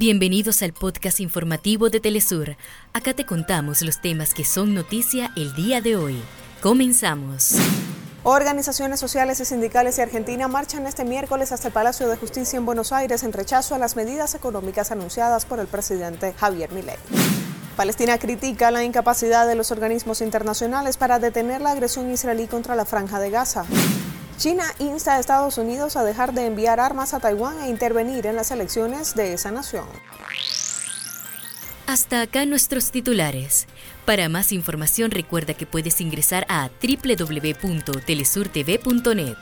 Bienvenidos al podcast informativo de Telesur. Acá te contamos los temas que son noticia el día de hoy. Comenzamos. Organizaciones sociales y sindicales de Argentina marchan este miércoles hasta el Palacio de Justicia en Buenos Aires en rechazo a las medidas económicas anunciadas por el presidente Javier Milei. Palestina critica la incapacidad de los organismos internacionales para detener la agresión israelí contra la franja de Gaza. China insta a Estados Unidos a dejar de enviar armas a Taiwán e intervenir en las elecciones de esa nación. Hasta acá nuestros titulares. Para más información recuerda que puedes ingresar a www.telesurtv.net.